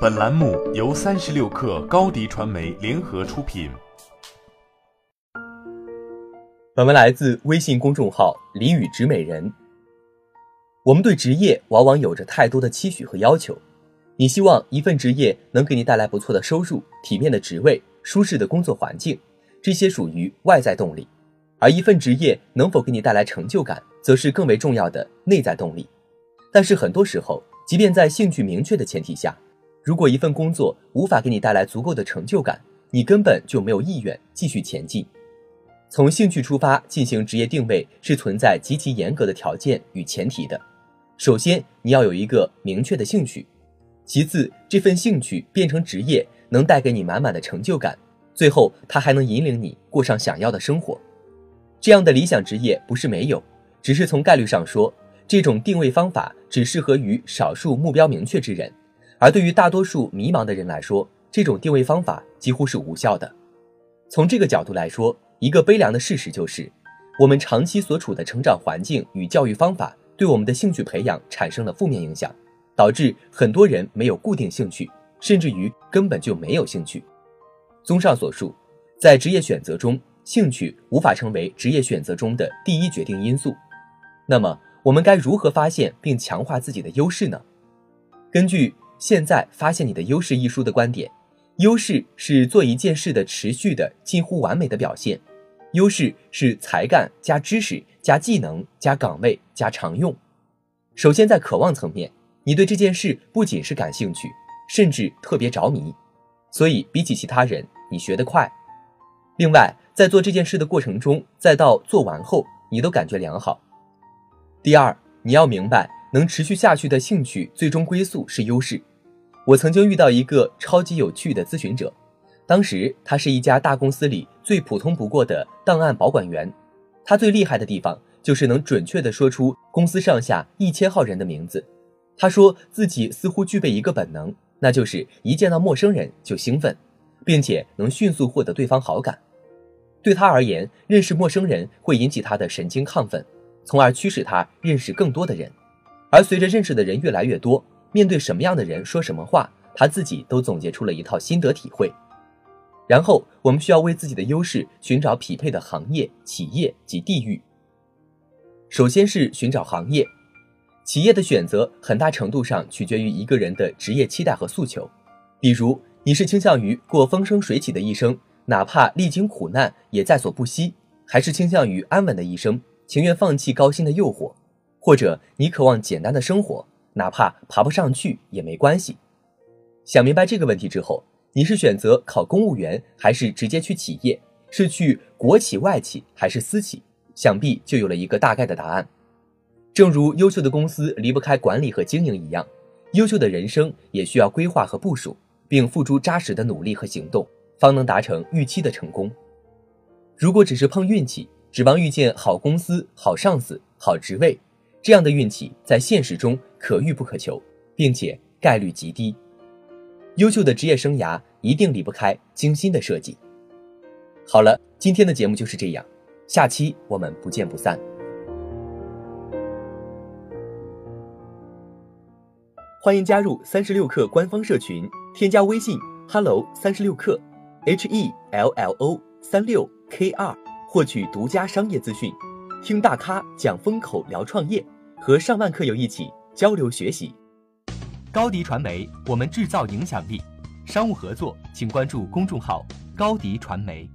本栏目由三十六氪高低传媒联合出品。本文来自微信公众号“李宇植美人”。我们对职业往往有着太多的期许和要求。你希望一份职业能给你带来不错的收入、体面的职位、舒适的工作环境，这些属于外在动力；而一份职业能否给你带来成就感，则是更为重要的内在动力。但是很多时候，即便在兴趣明确的前提下，如果一份工作无法给你带来足够的成就感，你根本就没有意愿继续前进。从兴趣出发进行职业定位是存在极其严格的条件与前提的。首先，你要有一个明确的兴趣；其次，这份兴趣变成职业能带给你满满的成就感；最后，它还能引领你过上想要的生活。这样的理想职业不是没有，只是从概率上说。这种定位方法只适合于少数目标明确之人，而对于大多数迷茫的人来说，这种定位方法几乎是无效的。从这个角度来说，一个悲凉的事实就是，我们长期所处的成长环境与教育方法对我们的兴趣培养产生了负面影响，导致很多人没有固定兴趣，甚至于根本就没有兴趣。综上所述，在职业选择中，兴趣无法成为职业选择中的第一决定因素。那么，我们该如何发现并强化自己的优势呢？根据《现在发现你的优势》一书的观点，优势是做一件事的持续的、近乎完美的表现。优势是才干加知识加技能加岗位加常用。首先，在渴望层面，你对这件事不仅是感兴趣，甚至特别着迷，所以比起其他人，你学得快。另外，在做这件事的过程中，再到做完后，你都感觉良好。第二，你要明白，能持续下去的兴趣最终归宿是优势。我曾经遇到一个超级有趣的咨询者，当时他是一家大公司里最普通不过的档案保管员，他最厉害的地方就是能准确地说出公司上下一千号人的名字。他说自己似乎具备一个本能，那就是一见到陌生人就兴奋，并且能迅速获得对方好感。对他而言，认识陌生人会引起他的神经亢奋。从而驱使他认识更多的人，而随着认识的人越来越多，面对什么样的人说什么话，他自己都总结出了一套心得体会。然后，我们需要为自己的优势寻找匹配的行业、企业及地域。首先是寻找行业，企业的选择很大程度上取决于一个人的职业期待和诉求。比如，你是倾向于过风生水起的一生，哪怕历经苦难也在所不惜，还是倾向于安稳的一生？情愿放弃高薪的诱惑，或者你渴望简单的生活，哪怕爬不上去也没关系。想明白这个问题之后，你是选择考公务员，还是直接去企业？是去国企、外企还是私企？想必就有了一个大概的答案。正如优秀的公司离不开管理和经营一样，优秀的人生也需要规划和部署，并付出扎实的努力和行动，方能达成预期的成功。如果只是碰运气，指望遇见好公司、好上司、好职位，这样的运气在现实中可遇不可求，并且概率极低。优秀的职业生涯一定离不开精心的设计。好了，今天的节目就是这样，下期我们不见不散。欢迎加入三十六氪官方社群，添加微信 hello 三十六氪，h e l l o 三六 k 二。获取独家商业资讯，听大咖讲风口，聊创业，和上万客友一起交流学习。高迪传媒，我们制造影响力。商务合作，请关注公众号高迪传媒。